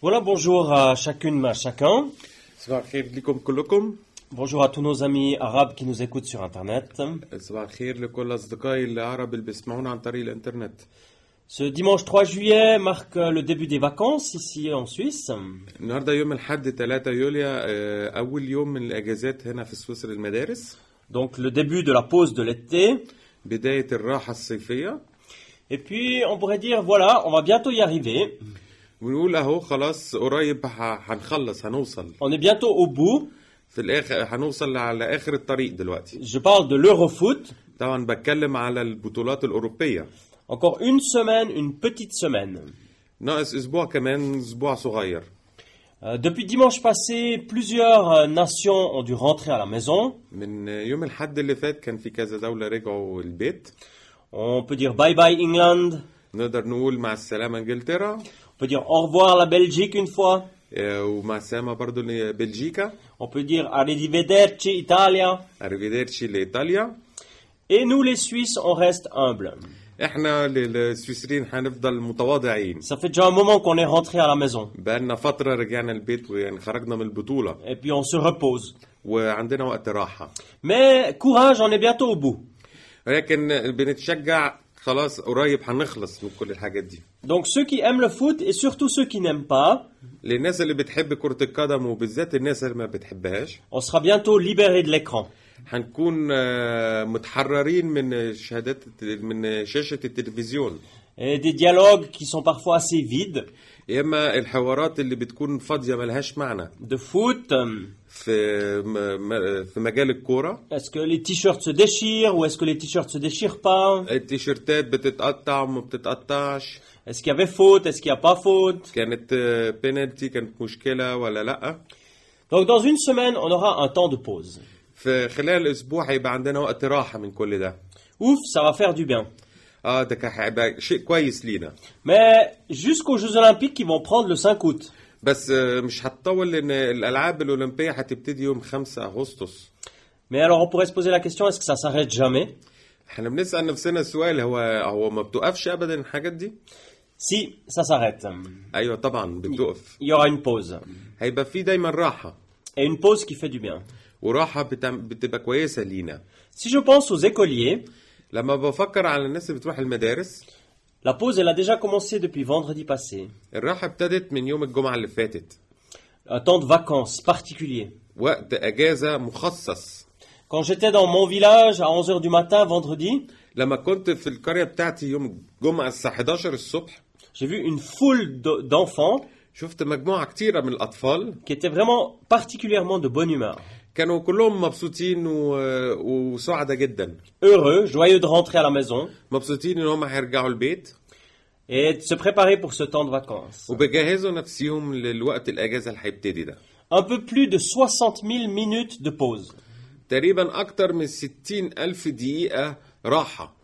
Voilà, bonjour à chacune, à chacun. Bonjour à tous nos amis arabes qui nous écoutent sur Internet. Ce dimanche 3 juillet marque le début des vacances ici en Suisse. Donc le début de la pause de l'été. Et puis on pourrait dire voilà, on va bientôt y arriver. ونقول أهو خلاص قريب هنخلص هنوصل On est bientôt au bout. في الآخر هنوصل على آخر الطريق دلوقتي Je parle de l'Eurofoot. طبعا بتكلم على البطولات الأوروبية Encore une semaine, une petite semaine. ناقص أسبوع كمان أسبوع صغير Euh, depuis dimanche passé, plusieurs euh, nations ont dû rentrer à la maison. من يوم الحد اللي فات كان في كذا دولة رجعوا البيت On peut dire bye bye England. نقدر نقول مع السلامة إنجلترا peut dire au revoir la Belgique une fois. آه، ومع السلامة برضو لبلجيكا On peut dire arrivederci Italia. arrivederci لإيطاليا Et nous les Suisses, on reste humbles. احنا للسويسريين هنفضل متواضعين Ça fait déjà un moment qu'on est rentré à la maison. بقالنا فترة رجعنا البيت ويعني خرجنا من البطولة Et puis on se repose. وعندنا وقت راحة Mais courage, on est bientôt au bout. ولكن بنتشجع خلاص قريب هنخلص من كل الحاجات دي. Donc ceux qui aiment le foot et surtout ceux qui n'aiment pas للناس اللي بتحب كرة القدم وبالذات الناس اللي ما بتحبهاش on sera bientôt libérés de l'écran هنكون آه، متحررين من شهادات من شاشة التلفزيون. Des dialogues qui sont parfois assez vides يا إما الحوارات اللي بتكون فاضية ملهاش معنى. de foot في في مجال الكورة. Est-ce que les t-shirts déchirent ou est-ce que les t-shirts déchirent pas التي شيرتات بتتقطع وما بتتقطعش. اسكو يا فوت اسكو يا با فوت كانت آه، بينالتي كانت مشكلة ولا لأ؟ Donc dans une semaine on aura un temps de pause في خلال أسبوع هيبقى عندنا وقت راحة من كل ده. Ouf ça va faire du bien آه ده كان هيبقى شيء كويس لينا Mais jusqu'aux Jeux Olympiques qui vont prendre le 5 août. بس آه، مش هتطول لأن الألعاب الأولمبية هتبتدي يوم 5 أغسطس Mais alors on pourrait se poser la question, est-ce que ça s'arrête jamais إحنا بنسأل نفسنا السؤال هو هو ما بتوقفش أبدا الحاجات دي؟ Si, ça s'arrête. أيوه طبعا بتوقف Il y aura une pause. هيبقى في دايما راحة Et une pause qui fait du bien. بتعم- بتبقى كويسة لينا Si je pense aux écoliers, لما بفكر على الناس اللي بتروح المدارس la pause elle a déjà commencé depuis vendredi passé. الراحة ابتدت من يوم الجمعة اللي فاتت Un temps de vacances particulier. وقت أجازة مخصص Quand j'étais dans mon village à 11h du matin vendredi, لما كنت في القرية بتاعتي يوم الجمعة الساعة 11 الصبح j'ai vu une foule de- d'enfants شفت مجموعة كتيرة من الأطفال qui étaient vraiment particulièrement de bonne humeur. كانوا كلهم مبسوطين و... وسعدة جدا Heureux, joyeux de rentrer à la maison مبسوطين إن هم هيرجعوا البيت et de se préparer pour ce temps de vacances. وبيجهزوا نفسيهم للوقت الأجازة اللي هيبتدي ده Un peu plus de 60 000 minutes de pause. تقريبا أكتر من 60 ألف دقيقة راحة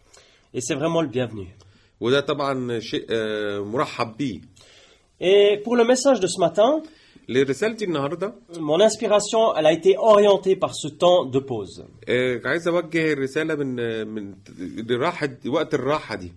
Et c'est vraiment le bienvenu. وده طبعا شيء آه، مرحب بيه Et pour le message de ce matin, لرسالتي النهارده mon inspiration, elle a été orientée par ce temps de pause. آه، عايز أوجه الرسالة من من راحه وقت الراحة دي.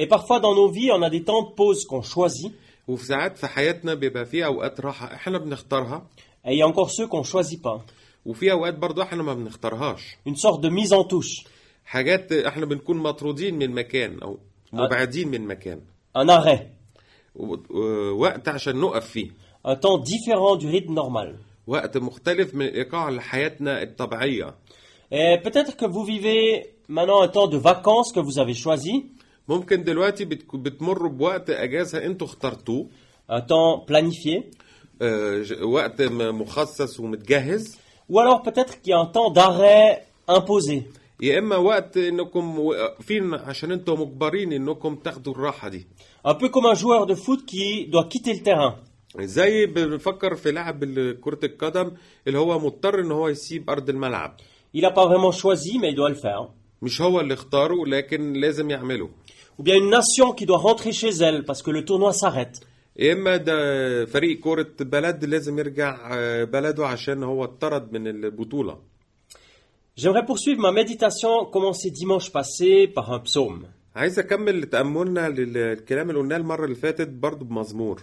Et parfois dans nos vies, on a des temps de pause qu'on choisit, وفي ساعات في حياتنا بيبقى في أوقات راحة إحنا بنختارها. Et il y a encore ceux qu'on choisit pas. وفي أوقات برضو إحنا ما بنختارهاش. Une sorte de mise en touche, حاجات إحنا بنكون مطرودين من مكان أو مبعدين من مكان. Un arrêt, و- و- وقت عشان نقف فيه. un temps différent du rythme normal. وقت مختلف من الايقاع لحياتنا الطبيعيه Et peut-être que vous vivez maintenant un temps de vacances que vous avez choisi, ممكن دلوقتي بتك- بتمروا بوقت اجازه انتوا اخترتوه un temps planifié, آه، ج- وقت م- مخصص ومتجهز ou alors peut-être qu'il y a un temps d'arrêt imposé. يا اما وقت انكم واقفين عشان انتم مجبرين انكم تاخدوا الراحه دي Un peu comme un joueur de foot qui doit quitter le terrain. زي بنفكر في لاعب كرة القدم اللي هو مضطر إن هو يسيب أرض الملعب Il n'a pas vraiment choisi, mais il doit le faire. مش هو اللي اختاره لكن لازم يعمله Ou bien une nation qui doit rentrer chez elle parce que le tournoi s'arrête. يا إما ده فريق كرة بلد لازم يرجع آه، بلده عشان هو اتطرد من البطولة J'aimerais poursuivre ma méditation commencée dimanche passé par un psaume. عايز أكمل تأملنا للكلام اللي قلناه المرة اللي فاتت برضو بمزمور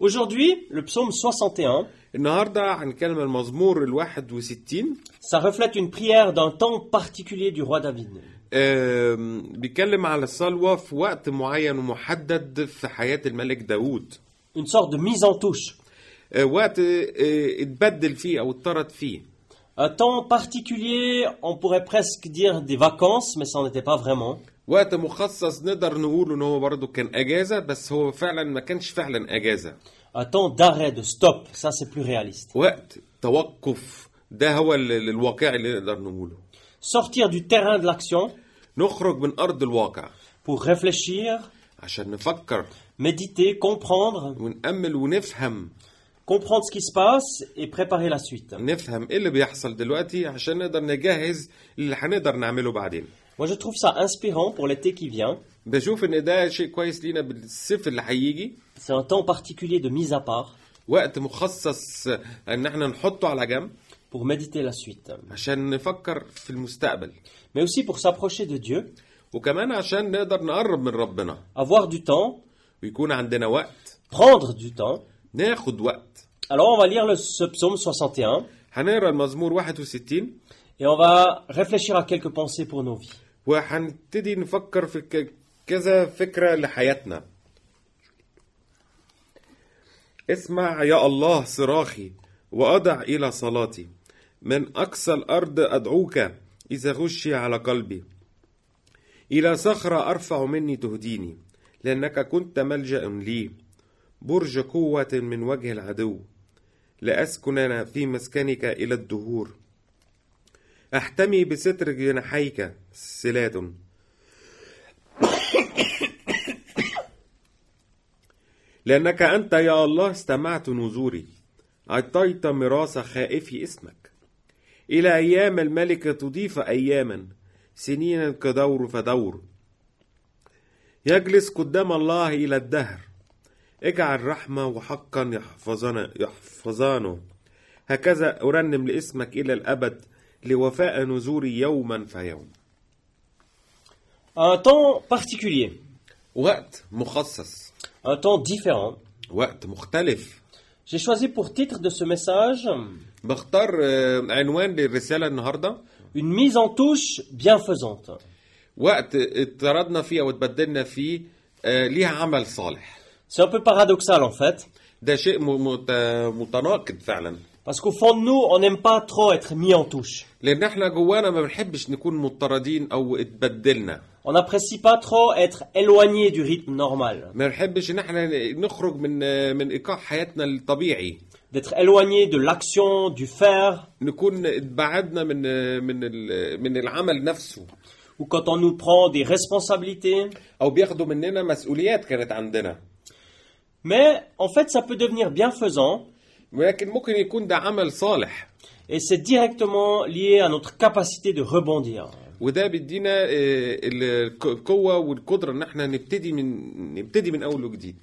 Aujourd'hui, le psaume 61, النهاردة هنتكلم عن المزمور الواحد وستين ça reflète une prière d'un temps particulier du roi David. آم، بيتكلم على الصلوة في وقت معين ومحدد في حياة الملك داود Une sorte de mise en touche. آه، وقت آه، اتبدل فيه أو اتطرد فيه Un temps particulier, on pourrait presque dire des vacances, mais ça n'en était pas vraiment. وقت مخصص نقدر نقول إن هو برضه كان أجازة بس هو فعلا ما كانش فعلا أجازة. Un temps d'arrêt, de stop, ça c'est plus réaliste. وقت توقف ده هو ال- ال- الواقع اللي نقدر نقوله. Sortir du terrain de l'action نخرج من أرض الواقع. pour réfléchir, عشان نفكر. méditer, comprendre, ونأمل ونفهم. comprendre ce qui se passe et préparer la suite. نفهم إيه اللي بيحصل دلوقتي عشان نقدر نجهز اللي هنقدر نعمله بعدين. Moi je trouve ça inspirant pour l'été qui vient. بشوف ان ده شيء كويس لينا بالصيف اللي هيجي C'est un temps particulier de mise à part وقت مخصص ان احنا نحطه على جنب pour méditer la suite. عشان نفكر في المستقبل Mais aussi pour s'approcher de Dieu, وكمان عشان نقدر نقرب من ربنا avoir du temps, ويكون عندنا وقت prendre du temps. ناخد وقت Alors on va lire le, ce psaume 61 هنقرا المزمور 61 et on va réfléchir à quelques pensées pour nos vies. وهنبتدي نفكر في كذا فكرة لحياتنا. اسمع يا الله صراخي وأضع إلى صلاتي. من أقصى الأرض أدعوك إذا غشي على قلبي. إلى صخرة أرفع مني تهديني لأنك كنت ملجأ لي. برج قوة من وجه العدو. لأسكن في مسكنك إلى الدهور. أحتمي بستر جناحيك. سلاد لأنك أنت يا الله استمعت نذوري أعطيت ميراث خائفي اسمك. إلى أيام الملكة تضيف أياما. سنينا كدور فدور. يجلس قدام الله إلى الدهر. اجعل رحمة وحقا يحفظنا يحفظانه. هكذا أرنم لاسمك إلى الأبد لوفاء نذوري يوما فيوم. Un temps particulier, وقت مخصص un temps différent. وقت مختلف J'ai choisi pour titre de ce message بختار آه، عنوان للرسالة النهاردة une mise en touche bienfaisante. وقت اتطردنا فيه أو اتبدلنا فيه آه، ليها عمل صالح C'est un peu paradoxal en fait, ده شيء م- مت- متناقض فعلا parce qu'au fond de nous, on n'aime pas trop être mis en touche. لأن احنا جوانا ما بنحبش نكون مضطردين أو اتبدلنا On n'apprécie pas trop être éloigné du rythme normal, ما بنحبش ان احنا نخرج من آه، من ايقاع حياتنا الطبيعي d'être éloigné de l'action, du faire, نكون اتبعدنا من آه، من ال- من العمل نفسه ou quand on nous prend des responsabilités. او بياخدوا مننا مسؤوليات كانت عندنا Mais en fait, ça peut devenir bienfaisant ولكن ممكن يكون ده عمل صالح. Et c'est directement lié à notre capacité de rebondir. وده بيدينا آه، ال- القوة والقدرة إن إحنا نبتدي من نبتدي من أول وجديد.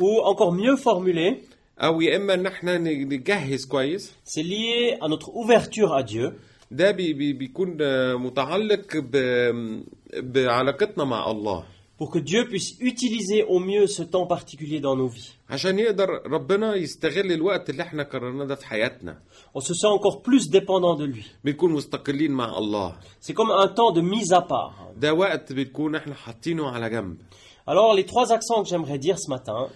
Ou encore mieux formulé, أو يا إما إن إحنا نجهز كويس. c'est lié à notre ouverture à Dieu. ده بي بي بيكون آه، متعلق ب- بعلاقتنا مع الله. pour que Dieu puisse utiliser au mieux ce temps particulier dans nos vies. On se sent encore plus dépendant de lui. C'est comme un temps de mise à part. Alors les trois accents que j'aimerais dire ce matin.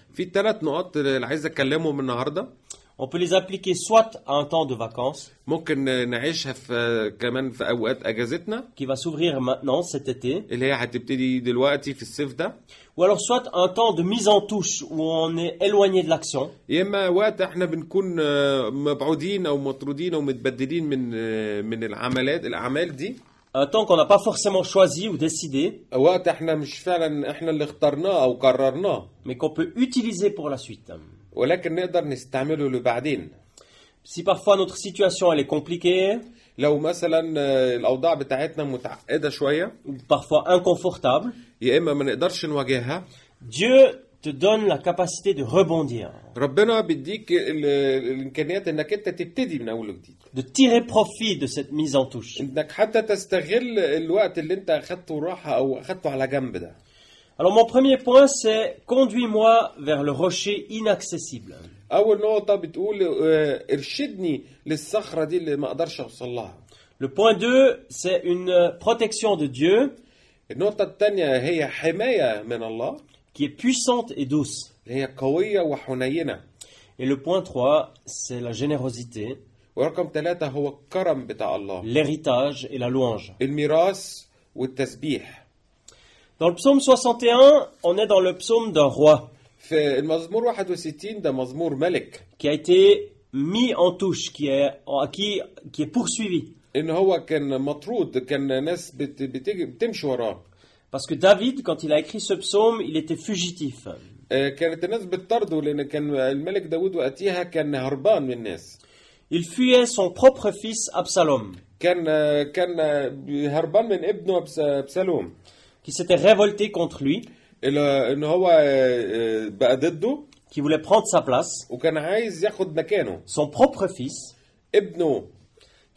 في الثلاث نقاط اللي عايز اتكلمهم النهارده on peut les appliquer soit à un temps de vacances ممكن نعيشها في كمان في اوقات اجازتنا qui va s'ouvrir maintenant cet été, اللي هي هتبتدي دلوقتي في الصيف ده ou alors soit un temps de mise en touche où on est éloigné de l'action يا اما وقت احنا بنكون آه، مبعودين او مطرودين او متبدلين من آه، من العملات الاعمال دي un temps qu'on n'a pas forcément choisi ou décidé, وقت احنا مش فعلا احنا اللي اخترناه او قررناه mais qu'on peut utiliser pour la suite. ولكن نقدر نستعمله لبعدين. Si parfois notre situation elle est compliquée, لو مثلا آه، الأوضاع بتاعتنا متعقدة شوية ou parfois inconfortable, يا إما ما نقدرش نواجهها. Dieu te donne la capacité de rebondir, ربنا بيديك ال- الإمكانيات إنك أنت تبتدي من أول وجديد. De tirer profit de cette mise en touche. إنك حتى تستغل الوقت اللي أنت أخدته راحة أو أخدته على جنب ده. Alors mon premier point c'est conduis-moi vers le rocher inaccessible. اول نقطه بتقول آه، ارشدني للصخره دي اللي ما اقدرش اوصل لها Le point 2 c'est une protection de Dieu النقطه الثانيه هي حمايه من الله qui est puissante et douce. اللي هي قويه وحنينه Et le point 3 c'est la générosité, ورقم ثلاثة هو الكرم بتاع الله l'héritage et la louange. الميراث والتسبيح Dans le psaume 61, on est dans le psaume d'un roi في المزمور 61 ده مزمور ملك qui a été mis en touche, qui est, qui, qui est poursuivi. ان هو كان مطرود كان ناس بت بتيجي بتمشي وراه Parce que David, quand il a écrit ce psaume, il était fugitif. آه، كانت الناس بتطرده لان كان الملك داود وقتها كان هربان من الناس Il fuyait son propre fils Absalom, كان آه، كان آه، هربان من ابنه أبس- ابسالوم qui s'était révolté contre lui, اللي- ان هو آه، آه، بقى ضده qui voulait prendre sa place. وكان عايز ياخد مكانه Son propre fils, ابنه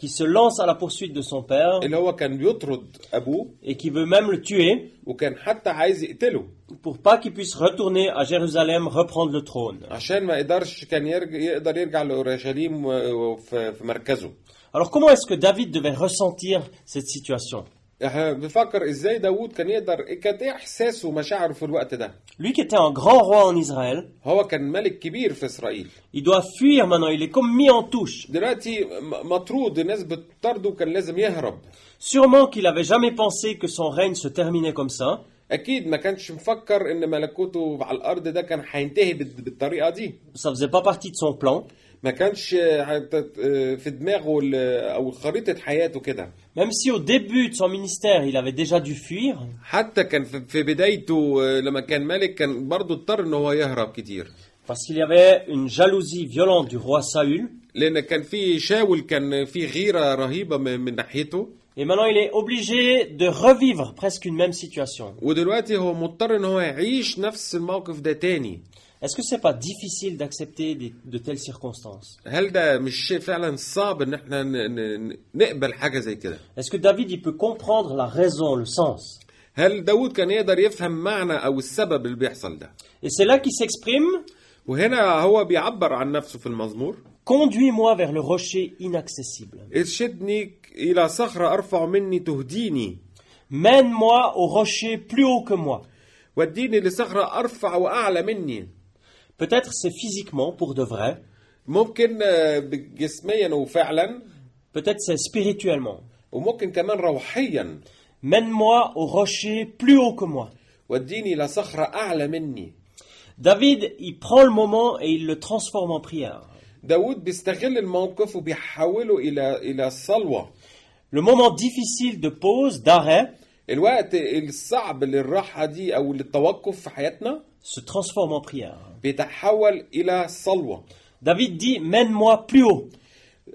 qui se lance à la poursuite de son père اللي هو كان بيطرد ابوه et qui veut même le tuer وكان حتى عايز يقتله pour pas qu'il puisse retourner à Jérusalem reprendre le trône. عشان ما يقدرش كان يرجع يقدر يرجع لاورشليم وفي في مركزه Alors comment est-ce que David devait ressentir cette situation إحنا بنفكر إزاي داوود كان يقدر كانت إيه إحساسه ومشاعره في الوقت ده Lui qui était un grand roi en Israël, هو كان ملك كبير في إسرائيل il doit fuir maintenant, il est comme mis en touche. دلوقتي م- مطرود الناس بتطرده وكان لازم يهرب Sûrement qu'il avait jamais pensé que son règne se terminait comme ça. أكيد ما كانش مفكر إن ملكوته على الأرض ده كان هينتهي بال- بالطريقة دي Ça faisait pas partie de son plan. ما كانش حت- في دماغه ال- أو خريطة حياته كده. Même si au début de son ministère, il avait déjà dû fuir, حتى كان في بدايته آه، لما كان ملك كان برضه اضطر إن هو يهرب كتير. Parce qu'il y avait une jalousie violente du roi Saül. لأن كان في شاول كان في غيرة رهيبة من من ناحيته. Et maintenant, il est obligé de revivre presque une même situation. ودلوقتي هو مضطر إن هو يعيش نفس الموقف ده تاني. Est-ce que c'est pas difficile d'accepter des- de telles circonstances هل ده مش شيء فعلا صعب ان احنا ن- ن- نقبل حاجه زي كده Est-ce que David, il peut comprendre la raison, le sens هل داود كان يقدر يفهم معنى او السبب اللي بيحصل ده Et c'est là qu'il s'exprime وهنا هو بيعبر عن نفسه في المزمور Conduis-moi vers le rocher inaccessible. ارشدني الى صخره ارفع مني تهديني Mène-moi au rocher plus haut que moi. وديني لصخره ارفع واعلى مني Peut-être c'est physiquement pour de vrai, ممكن آه، جسميا وفعلا peut-être c'est spirituellement. وممكن كمان روحيا Mène-moi au rocher plus haut que moi. وديني لصخره اعلى مني David, il prend le moment et il le transforme en prière. داود بيستغل الموقف وبيحوله الى الى الصلوه Le moment difficile de pause, d'arrêt, الوقت الصعب للراحه دي او للتوقف في حياتنا se transforme en prière. بيتحول إلى صلوة. David dit Mène-moi plus haut,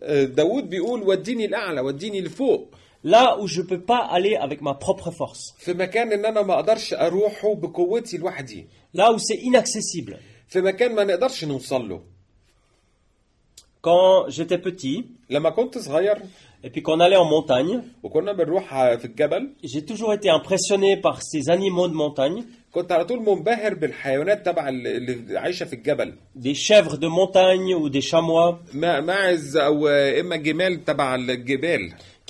آه، داود بيقول وديني الأعلى وديني لفوق. Là où je ne peux pas aller avec ma propre force, في مكان إن أنا ما أقدرش أروحه بقوتي لوحدي. Là où c'est inaccessible. في مكان ما نقدرش نوصل له. quand j'étais petit, et puis qu'on allait en montagne, j'ai toujours été impressionné par ces animaux de montagne. Des chèvres de montagne ou des chamois.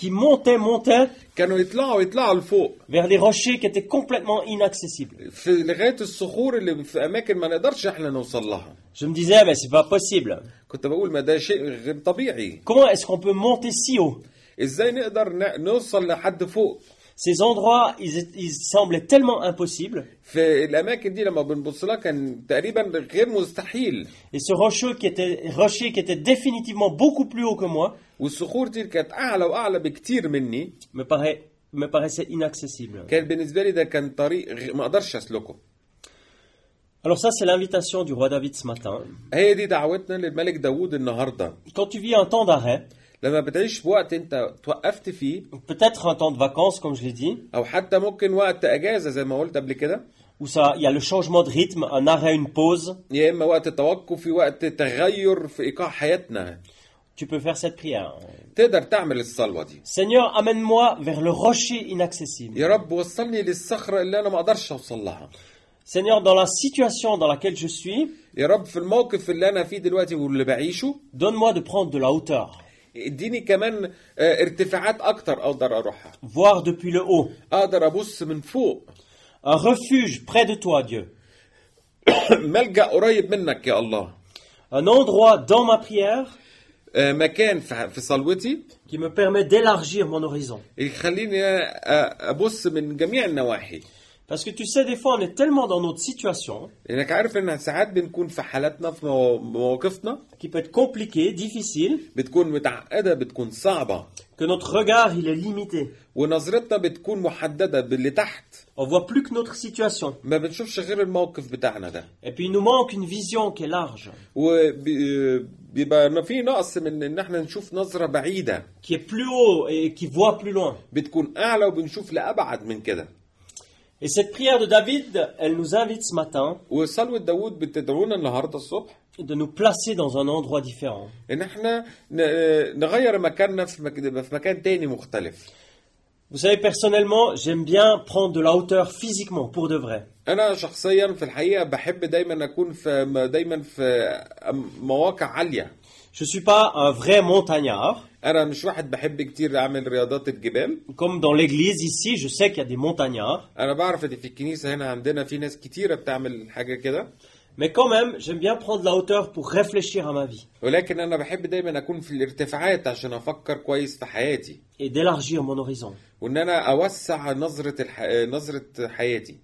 Qui montaient, montaient كانوا يطلعوا يطلعوا لفوق vers des rochers qui étaient complètement inaccessibles. في لغايه الصخور اللي في اماكن ما نقدرش إحنا نوصل لها Je me disais, mais c'est pas possible. كنت بقول ما ده شيء غير طبيعي Comment est-ce qu'on peut monter si haut إزاي نقدر نوصل لحد فوق Ces endroits, ils, semblaient tellement impossibles. Et ce rocher qui était, définitivement beaucoup plus haut que moi me paraissait inaccessible. Alors ça, c'est l'invitation du roi David ce matin. Quand tu vis un temps d'arrêt, لما بتعيش في وقت انت توقفت فيه peut-être un temps de vacances, comme je l'ai dit, أو حتى ممكن وقت اجازه زي ما قلت قبل كده où ça, il y a le changement de rythme, un arrêt, une pause, يا اما وقت توقف في وقت تغير في ايقاع حياتنا tu peux faire cette prière. تقدر تعمل الصلوه دي Seigneur, amène-moi vers le rocher inaccessible. يا رب وصلني للصخره اللي أنا ما أقدرش اوصل لها Seigneur, dans la situation dans laquelle je suis, يا رب في الموقف اللي أنا فيه دلوقتي واللي بعيشه donne-moi de prendre de la hauteur, اديني كمان آه، ارتفاعات أكتر أقدر أروحها. Voir depuis le haut, أقدر أبص من فوق. Un refuge près de toi, Dieu, ملجأ قريب منك يا الله. Un endroit dans ma prière آه، مكان في في صلوتي. qui me permet d'élargir mon horizon. يخليني آه، أبص من جميع النواحي. Parce que tu sais, des fois, on est tellement dans notre situation لانك عارف ان ساعات بنكون في حالاتنا في مو- مواقفنا qui peut être compliquée, difficile, بتكون متعقده بتكون صعبه que notre regard, il est limité. ونظرتنا بتكون محدده باللي تحت On voit plus que notre situation. ما بنشوفش غير الموقف بتاعنا ده Et puis, il nous manque une vision qui est large, وبيبقى في نقص من ان إحنا نشوف نظره بعيده qui est plus haut et qui voit plus loin. بتكون اعلى وبنشوف لابعد من كده Et cette prière de David, elle nous invite ce matin وصلوة داوود بتدعونا النهارده الصبح de nous placer dans un endroit différent. ان احنا ن- نغير مكاننا في مك- في مكان تاني مختلف Vous savez, personnellement, j'aime bien prendre de la hauteur physiquement, pour de vrai. انا شخصيا في الحقيقه بحب دايما اكون في دايما في مواقع عاليه Je suis pas un vrai montagnard. أنا مش واحد بحب كتير أعمل رياضات الجبال. Comme dans l'église ici, je sais qu'il y a des montagnards. أنا بعرف إن في الكنيسة هنا عندنا في ناس كتيرة بتعمل حاجة كده. Mais quand même, j'aime bien prendre la hauteur pour réfléchir à ma vie. ولكن أنا بحب دايما أكون في الارتفاعات عشان أفكر كويس في حياتي. Et d'élargir mon horizon. وإن أنا أوسع نظرة الح... نظرة حياتي.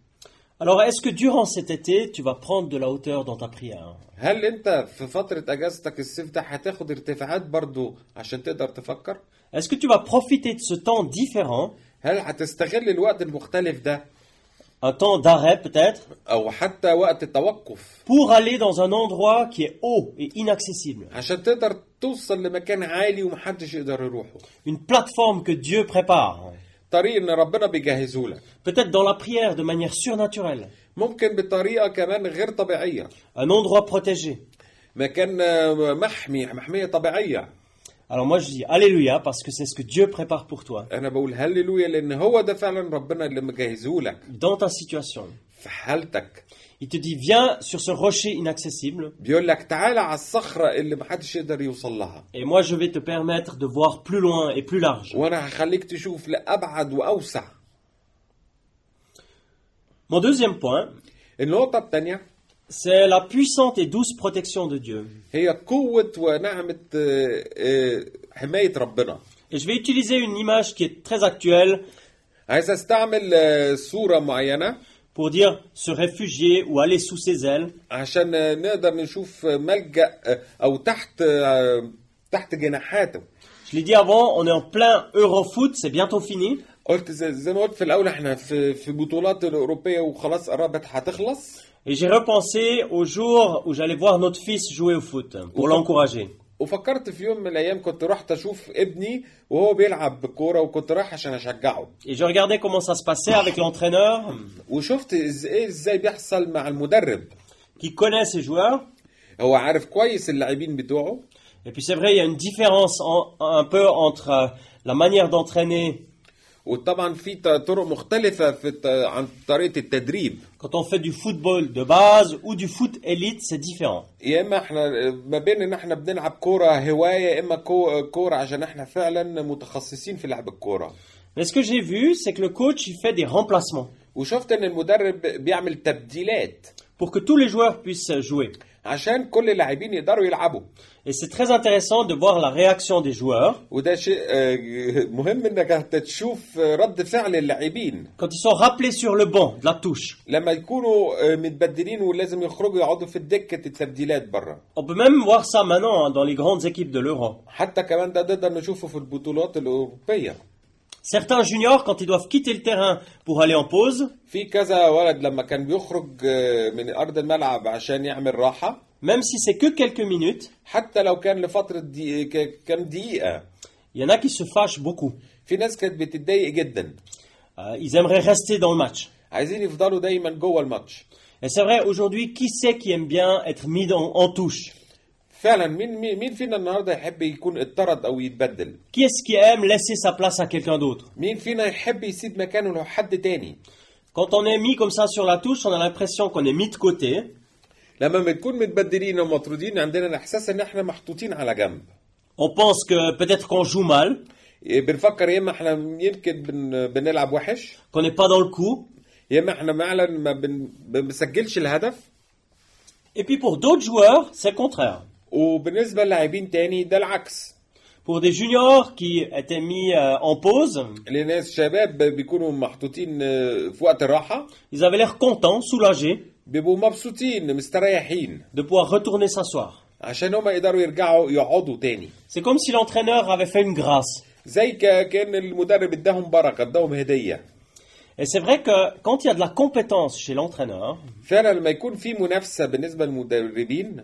Alors, est-ce que durant cet été, tu vas prendre de la hauteur dans ta prière هل انت في فتره اجازتك الصيف ده هتاخد ارتفاعات برضو عشان تقدر تفكر Est-ce que tu vas profiter de ce temps différent, هل هتستغل الوقت المختلف ده un temps d'arrêt peut-être, او حتى وقت التوقف pour aller dans un endroit qui est haut et inaccessible عشان تقدر توصل لمكان عالي ومحدش يقدر يروحه Une plateforme que Dieu prépare. طريق ان ربنا بيجهزه لك Peut-être dans la prière de manière surnaturelle. ممكن بطريقه كمان غير طبيعيه Un endroit protégé. مكان آه، محمي محميه طبيعيه Alors moi je dis Alléluia parce que c'est ce que Dieu prépare pour toi. أنا بقول هللويا لأن هو ده فعلا ربنا اللي مجهزه لك Dans ta situation. في حالتك Il te dit, viens sur ce rocher inaccessible. Et moi, je vais te permettre de voir plus loin et plus large. Mon deuxième point, c'est la puissante et douce protection de Dieu. Et je vais utiliser une image qui est très actuelle عايز استعمل آه، صوره معينه pour dire se réfugier ou aller sous ses ailes. عشان آه، نقدر نشوف آه، ملجا آه، او تحت آه، تحت جناحاته Je l'ai dit avant, on est en plein Eurofoot, c'est bientôt fini. قلت زي, زي ما قلت في الاول احنا في في بطولات الاوروبيه وخلاص قربت هتخلص Et j'ai repensé au jour où j'allais voir notre fils jouer au foot pour l'encourager. وفكرت في يوم من الأيام كنت رحت أشوف ابني وهو بيلعب بالكورة وكنت رايح عشان أشجعه. وشفت إزاي إزاي بيحصل مع المدرب. هو عارف كويس اللاعبين بتوعه. Et puis c'est vrai il y a une différence en, un peu entre euh, la manière d'entraîner وطبعا في طرق مختلفه في عن طريقه التدريب quand on fait du football de base ou du foot élite, c'est différent. يا اما إحنا ما بين ان إحنا بنلعب كوره هوايه يا اما كو- كوره عشان إحنا فعلا متخصصين في لعب الكوره Mais ce que j'ai vu, c'est que le coach, il fait des remplacements وشفت ان المدرب بيعمل تبديلات pour que tous les joueurs puissent jouer. عشان كل اللاعبين يقدروا يلعبوا. Et c'est très intéressant de voir la réaction des joueurs. وده شيء آه، مهم إنك تشوف رد فعل اللاعبين. Quand ils sont rappelés sur le banc de la touche. لما يكونوا آه، متبدلين ولازم يخرجوا يقعدوا في الدكة التبديلات بره On peut même voir ça maintenant dans les grandes équipes de l'Euro. حتى كمان ده نقدر نشوفه في البطولات الأوروبية. Certains juniors, quand ils doivent quitter le terrain pour aller en pause, même si c'est que quelques minutes, il y en a qui se fâchent beaucoup. Euh, ils aimeraient rester dans le match. Et c'est vrai, aujourd'hui, qui c'est qui aime bien être mis en touche? فعلا مين مين فينا النهارده يحب يكون اتطرد أو يتبدل؟ كيس كي ام لاسي سا بلاس كيلكان دوتر؟ مين فينا يحب يسيب مكانه لو حد تاني؟ Quand on est mis comme ça sur la touche, on a l'impression qu'on est لما بنكون متبدلين أو مطرودين عندنا الإحساس إن إحنا محطوطين على جنب. On pense que peut-être qu'on joue إيه، بنفكر يا إما إحنا يمكن بنلعب وحش. Qu'on n'est pas dans le يا إما إحنا فعلا ما بنسجلش الهدف. Et puis pour d'autres joueurs, c'est contraire. وبالنسبه للاعبين تاني ده العكس Pour des juniors qui étaient mis euh, en pause, لناس شباب بيكونوا محطوطين آه، في وقت الراحه ils avaient l'air contents, soulagés بيبقوا مبسوطين مستريحين de pouvoir retourner s'asseoir. عشان هما يقدروا يرجعوا يقعدوا تاني C'est comme si l'entraîneur avait fait une grâce. زي ك- كان المدرب اداهم بركه اداهم هديه Et c'est vrai que quand il y a de la compétence chez l'entraîneur, فعلا لما يكون في منافسه بالنسبه للمدربين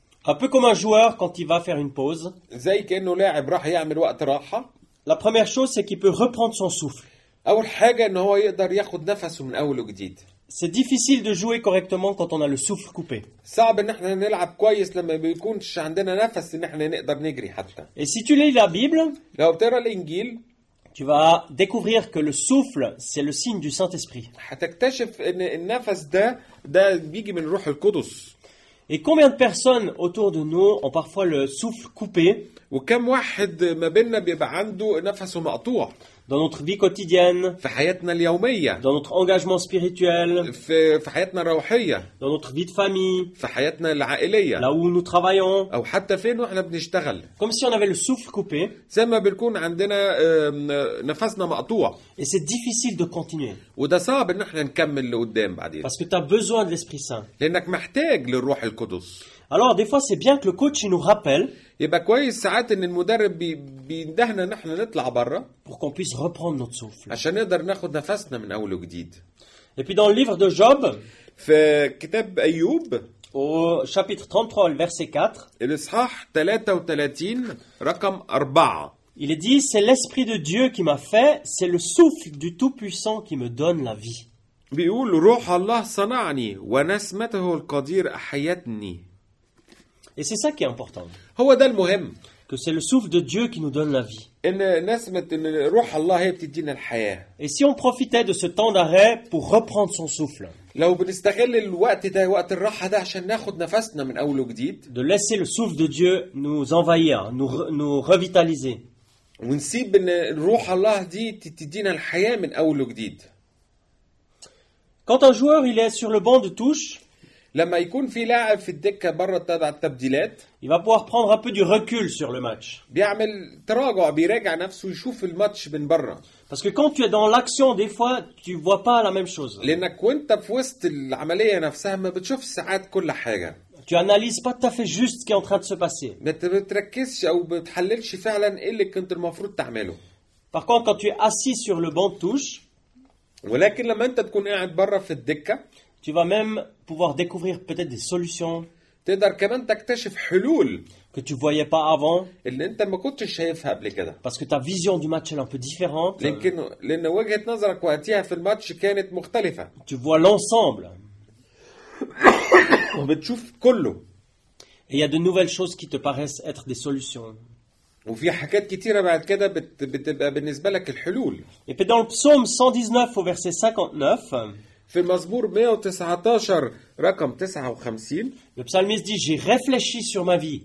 Un peu comme un joueur quand il va faire une pause. زي كانه لاعب راح يعمل وقت راحه La première chose, c'est qu'il peut reprendre son souffle. اول حاجه ان هو يقدر ياخد نفسه من اول وجديد C'est difficile de jouer correctement quand on a le souffle coupé. صعب ان احنا نلعب كويس لما بيكونش عندنا نفس ان احنا نقدر نجري حتى Et si tu lis la Bible, لو بتقرا الانجيل tu vas découvrir que le souffle, c'est le signe du Saint-Esprit. هتكتشف ان النفس ده ده بيجي من روح القدس Et combien de personnes autour de nous ont parfois le souffle coupé وكم واحد ما بيننا بيبقى عنده نفسه مقطوع dans notre vie quotidienne, في حياتنا اليوميه dans notre engagement spirituel, في في حياتنا الروحيه dans notre vie de famille, في حياتنا العائليه là où nous travaillons, أو حتى فين وإحنا بنشتغل comme si on avait le souffle coupé. زي ما بنكون عندنا نفسنا مقطوع Et c'est difficile de continuer وده صعب ان إحنا نكمل لقدام بعدين parce que tu as besoin de l'Esprit Saint. لانك محتاج للروح القدس Alors des fois c'est bien que le coach il nous rappelle يبقى كويس ساعات إن المدرب بي بيندهنا إن إحنا نطلع بره عشان نقدر ناخد نفسنا من اول وجديد في كتاب أيوب Au chapitre 33, verset 4, الإصحاح 33 رقم 4 Il dit c'est l'esprit de Dieu qui m'a fait, c'est le souffle du Tout-Puissant qui me donne la vie. بيقول روح الله صنعني ونسمته القدير أحيتني. Et c'est ça qui est important, هو ده المهم que c'est le souffle de Dieu qui nous donne la vie. ان نسمة ان روح الله هي بتدينا الحياة Et si on profitait de ce temps d'arrêt pour reprendre son souffle, لو بنستغل الوقت ده وقت الراحة ده عشان ناخد نفسنا من أول وجديد de laisser le souffle de Dieu nous envahir, nous, re- nous revitaliser, ونسيب ان روح الله دي تدينا الحياة من أول وجديد Quand un joueur il est sur le banc de touche, لما يكون في لاعب في الدكة بره تبع التبديلات il va pouvoir prendre un peu du recul sur le match. بيعمل تراجع بيراجع نفسه يشوف الماتش من بره Parce que quand tu es dans l'action, des fois, tu vois pas la même chose. لانك وانت في وسط العملية نفسها ما بتشوفش ساعات كل حاجة Tu analyses pas tout à fait juste ce qui est en train de se passer. ما بت- بتركزش أو بتحللش فعلا إيه اللي كنت المفروض تعمله Par contre, quand tu es assis sur le banc de touche, ولكن لما انت تكون قاعد بره في الدكه tu vas même pouvoir découvrir peut-être des solutions تقدر كمان تكتشف حلول que tu voyais pas avant, اللي انت ما كنتش شايفها قبل كده parce que ta vision du match elle est un peu différente. لكن لان وجهه نظرك وقتها في الماتش كانت مختلفه Tu vois l'ensemble. وبتشوف كله Et il y a de nouvelles choses qui te paraissent être des solutions. وفي حاجات كتيره بعد كده بت... بتبقى بالنسبه لك الحلول Et puis dans le psaume 119 au verset 59, في المزمور 119 رقم 59 le psalmiste dit J'ai réfléchi sur ma vie,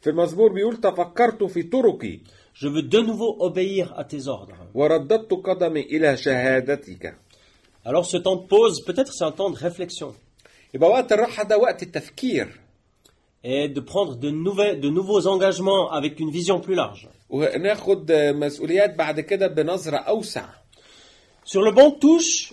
في المزمور بيقول تفكرت في طرقي Je veux de nouveau obéir à tes ordres. ورددت قدمي إلى شهادتك Alors ce temps de pause, peut-être c'est un temps de réflexion يبقى وقت الراحة ده وقت التفكير et de prendre de, nouvelles, de nouveaux engagements avec une vision plus large. وناخد مسؤوليات بعد كده بنظرة أوسع Sur le banc de touche,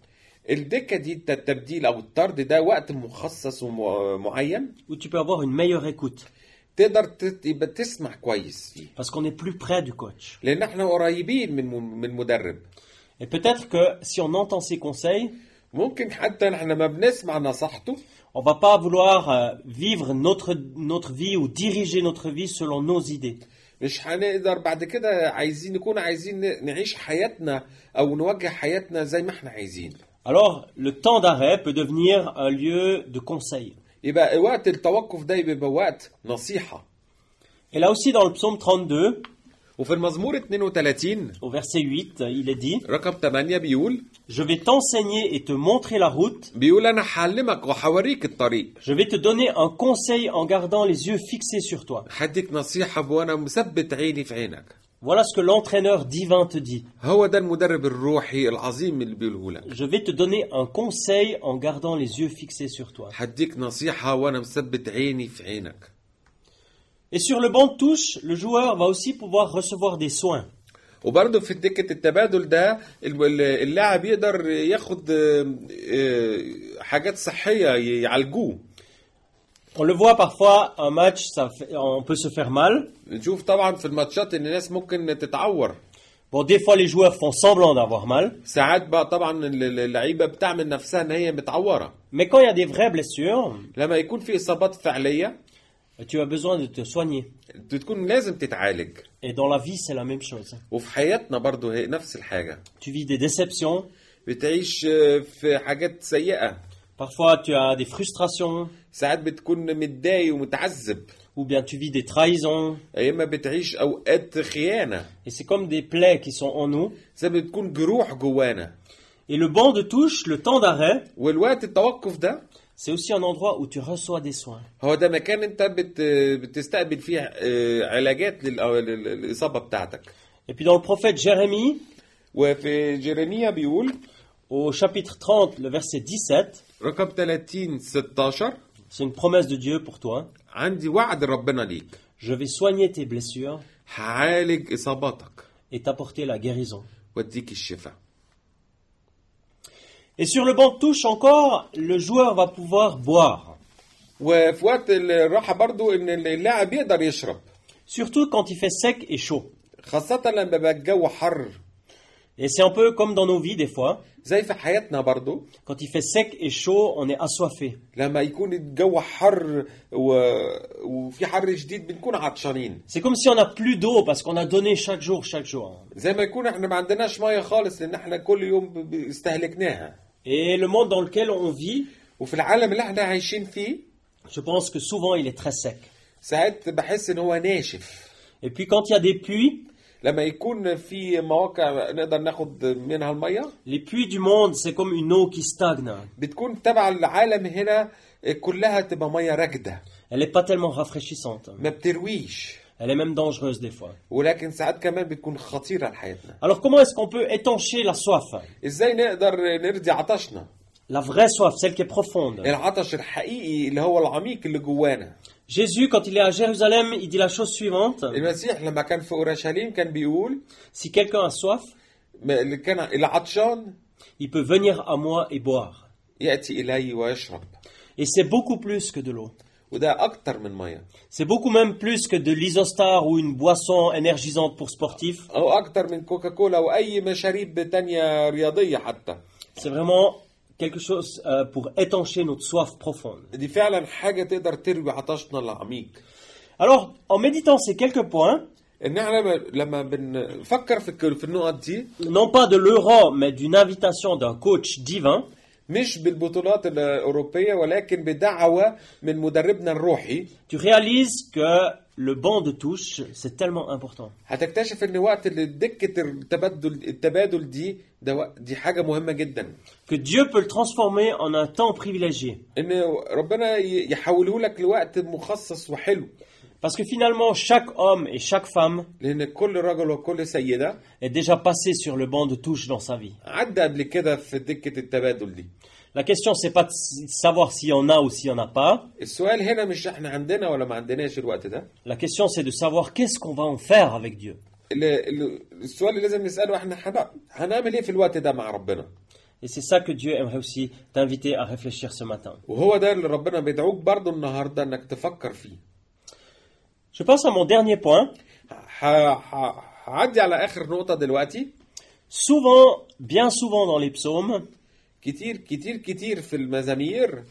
الدكة دي الت- التبديل أو الطرد ده وقت مخصص ومعين où tu peux avoir une meilleure écoute. تقدر يبقى تسمع كويس فيه. Parce qu'on est plus près du coach. لأن إحنا قريبين من من المدرب Et peut-être que si on entend ses conseils, ممكن حتى إحنا ما بنسمع نصيحته. on va pas vouloir euh, vivre notre, notre vie ou diriger notre vie selon nos idées. مش هنقدر بعد كده عايزين نكون عايزين نعيش حياتنا أو نوجه حياتنا زي ما إحنا عايزين. Alors, le temps d'arrêt peut devenir un lieu de conseil. يبقى وقت التوقف ده بيبقى وقت نصيحة Et là aussi, dans le psaume 32, وفي المزمور 32 au verset 8, il est dit رقم 8 بيقول Je vais t'enseigner et te montrer la route. بيقول انا هعلمك وهوريك الطريق Je vais te donner un conseil en gardant les yeux fixés sur toi. هديك نصيحة وانا مثبت عيني في عينك Voilà ce que l'entraîneur divin te dit. هو ده المدرب الروحي العظيم اللي بيقوله لك Je vais te donner un conseil en gardant les yeux fixés sur toi. هديك نصيحة وأنا مثبت عيني في عينك Et sur le banc de touche, le joueur va aussi pouvoir recevoir des soins. وبرضه في دكة التبادل ده ال- ال- اللاعب يقدر ياخد آه، آه، حاجات صحية يعالجوه On le voit parfois, un match, ça fait- on peut se faire mal. نشوف طبعا في الماتشات ان الناس ممكن تتعور Bon, des fois, les joueurs font semblant d'avoir mal. ساعات بقى طبعا ال- اللعيبة بتعمل نفسها ان هي متعورة Mais quand il y a des vraies blessures, لما يكون في اصابات فعلية tu as besoin de te soigner. بتكون لازم تتعالج Et dans la vie, c'est la même chose. وفي حياتنا برضه هي نفس الحاجة Tu vis des déceptions. بتعيش آه، في حاجات سيئة Parfois, tu as des frustrations. ساعات بتكون متضايق ومتعذب Ou bien tu vis des trahisons. يا اما بتعيش اوقات خيانة Et c'est comme des plaies qui sont en nous. ما بتكون جروح جوانا Et le banc de touche, le temps d'arrêt, والوقت التوقف ده c'est aussi un endroit où tu reçois des soins. هو ده مكان انت بت بتستقبل فيه آه، علاجات لل- لل- للاصابه بتاعتك Et puis dans le prophète Jérémie, وفي جيرميا بيقول au chapitre 30, le verset 17, رقم 30 16 c'est une promesse de Dieu pour toi. عندي وعد ربنا ليك Je vais soigner tes blessures هعالج اصاباتك et t'apporter la guérison. واديك الشفاء Et sur le banc de touche encore, le joueur va pouvoir boire. وفي وقت الراحه برضو ان اللاعب يقدر يشرب Surtout quand il fait sec et chaud. خاصه لما بقى الجو حر Et c'est un peu comme dans nos vies des fois. زي في حياتنا برضو Quand il fait sec et chaud, on est assoiffé. لما يكون الجو حر و... وفي حر شديد بنكون عطشانين C'est comme si on n'a plus d'eau parce qu'on a donné chaque jour, chaque jour. زي ما يكون إحنا ما عندناش ميه خالص لأن إحنا كل يوم استهلكناها Et le monde dans lequel on vit, وفي العالم اللي إحنا عايشين فيه je pense que souvent il est très sec. ساعات بحس ان هو ناشف Et puis quand il y a des pluies, لما يكون في مواقع نقدر ناخد منها الميه les pluies du monde, c'est comme une eau qui stagne. بتكون تبع العالم هنا كلها تبقى ميه راكده Elle n'est pas tellement rafraîchissante. ما بترويش Elle est même dangereuse des fois. ولكن ساعات كمان بتكون خطيره لحياتنا Alors comment est-ce qu'on peut étancher la soif إزاي نقدر نرضي عطشنا La vraie soif, celle qui est profonde. العطش الحقيقي اللي هو العميق اللي جوانا Jésus, quand il est à Jérusalem, il dit la chose suivante. المسيح لما كان في اورشليم كان بيقول Si quelqu'un a soif, ما- اللي كان العطشان il peut venir à moi et boire. ياتي الي ويشرب Et c'est beaucoup plus que de l'eau. وده اكتر من ميه C'est beaucoup même plus que de l'isostar ou une boisson énergisante pour sportifs. او اكتر من كوكاكولا واي مشاريب تانية رياضيه حتى C'est vraiment quelque chose euh, pour étancher notre soif profonde. دي فعلا حاجه تقدر تروي عطشنا العميق Alors, en méditant ces quelques points, ان احنا لما- لما بنفكر في الك- في النقط دي non pas de l'euro, mais d'une invitation d'un coach divin, مش بالبطولات الاوروبيه ولكن بدعوه من مدربنا الروحي tu réalises que le banc de touche, c'est tellement important. هتكتشف ان وقت اللي دكه التبادل التبادل دي ده وق- دي حاجه مهمه جدا Que Dieu peut le transformer en un temps privilégié. ان ربنا ي- يحوله لك لوقت مخصص وحلو Parce que finalement, chaque homme et chaque femme لان كل رجل وكل سيده est déjà passé sur le banc de touche dans sa vie. La question, c'est pas de savoir s'il y en a ou s'il y en a pas. La question, c'est de savoir qu'est-ce qu'on va en faire avec Dieu. Et c'est ça que Dieu aimerait aussi t'inviter à réfléchir ce matin. Je passe à mon dernier point. Souvent, bien souvent dans les psaumes, كتير كتير كتير في المزامير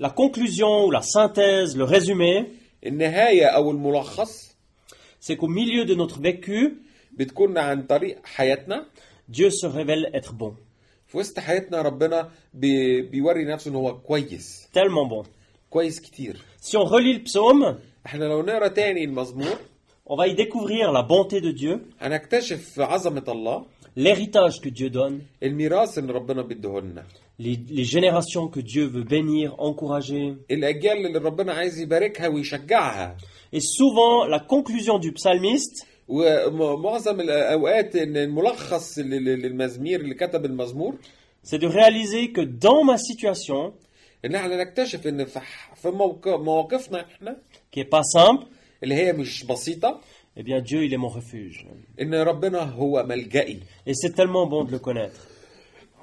la conclusion ou la synthèse, le résumé, النهايه أو الملخص c'est qu'au milieu de notre vécu, بتكون عن طريق حياتنا Dieu se révèle être bon, في وسط حياتنا ربنا بي بيوري نفسه ان هو كويس tellement bon. كويس كتير Si on relit le psaume, إحنا لو نقرا تاني المزمور on va y découvrir la bonté de Dieu, هنكتشف عظمه الله l'héritage que Dieu donne, الميراث اللي ربنا بيديهولنا les, les générations que Dieu veut bénir, encourager. الاجيال اللي ربنا عايز يباركها ويشجعها Et souvent, la conclusion du psalmiste, ومعظم الاوقات ان الملخص لل- للمزمير اللي كتب المزمور c'est de réaliser que dans ma situation, ان احنا نكتشف ان في ح- في موق- مواقفنا احنا qui est pas simple, اللي هي مش بسيطه eh bien Dieu, il est mon refuge. ان ربنا هو ملجئي Et c'est tellement bon de le connaître,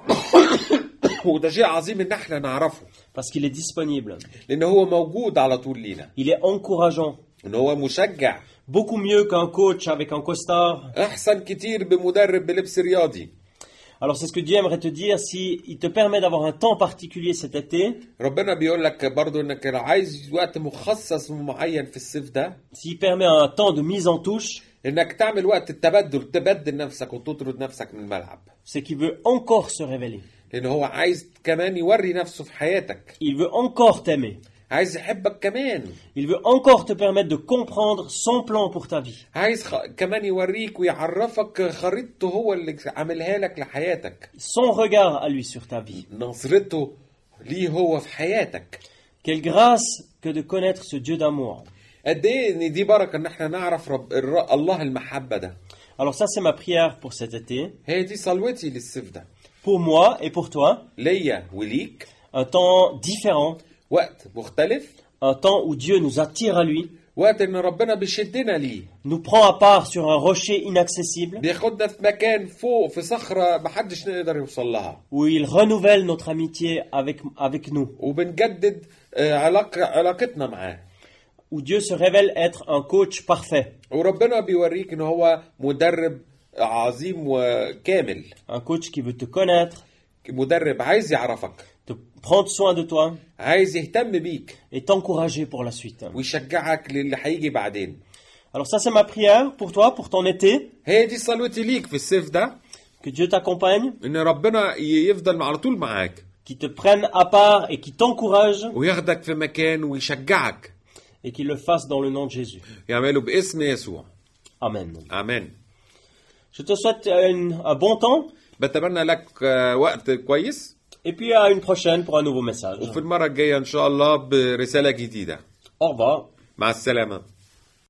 وده شيء عظيم ان احنا نعرفه parce qu'il est disponible. لان هو موجود على طول لينا Il est encourageant, ان هو مشجع beaucoup mieux qu'un coach avec un costard. احسن كتير بمدرب بلبس رياضي Alors c'est ce que Dieu aimerait te dire, si il te permet d'avoir un temps particulier cet été, ربنا بيقول لك برضو انك لو عايز وقت مخصص معين في الصيف ده s'il permet un temps de mise en touche, انك تعمل وقت التبدل تبدل نفسك وتطرد نفسك من الملعب c'est qu'il veut encore se révéler. لان هو عايز كمان يوري نفسه في حياتك Il veut encore t'aimer. عايز يحبك كمان Il veut encore te permettre de comprendre son plan pour ta vie. عايز خ... كمان يوريك ويعرفك خريطته هو اللي عاملها لك لحياتك Son regard à lui sur ta vie. نظرته ليه هو في حياتك Quelle grâce que de connaître ce Dieu d'amour. قد إيه ان دي بركه ان إحنا نعرف رب... الر... الله المحبه ده Alors ça c'est ma prière pour cet été. هي دي صلوتي للصيف ده Pour moi et pour toi, ليا وليك un temps différent, un temps où Dieu nous attire à lui nous prend à part sur un rocher inaccessible où il renouvelle notre amitié avec, avec nous. Où Dieu se révèle être un coach parfait. Un coach qui veut te connaître. De prendre soin de toi et t'encourager pour la suite. Alors ça c'est ma prière pour toi, pour ton été. Que Dieu t'accompagne. Qui te prenne à part et qui t'encourage. Et qu'il le fasse dans le nom de Jésus. Amen. Amen. Je te souhaite euh, un bon temps. Et puis à une prochaine pour un nouveau message. وفي المرة الجاية ان شاء الله برسالة جديدة Au revoir. مع السلامة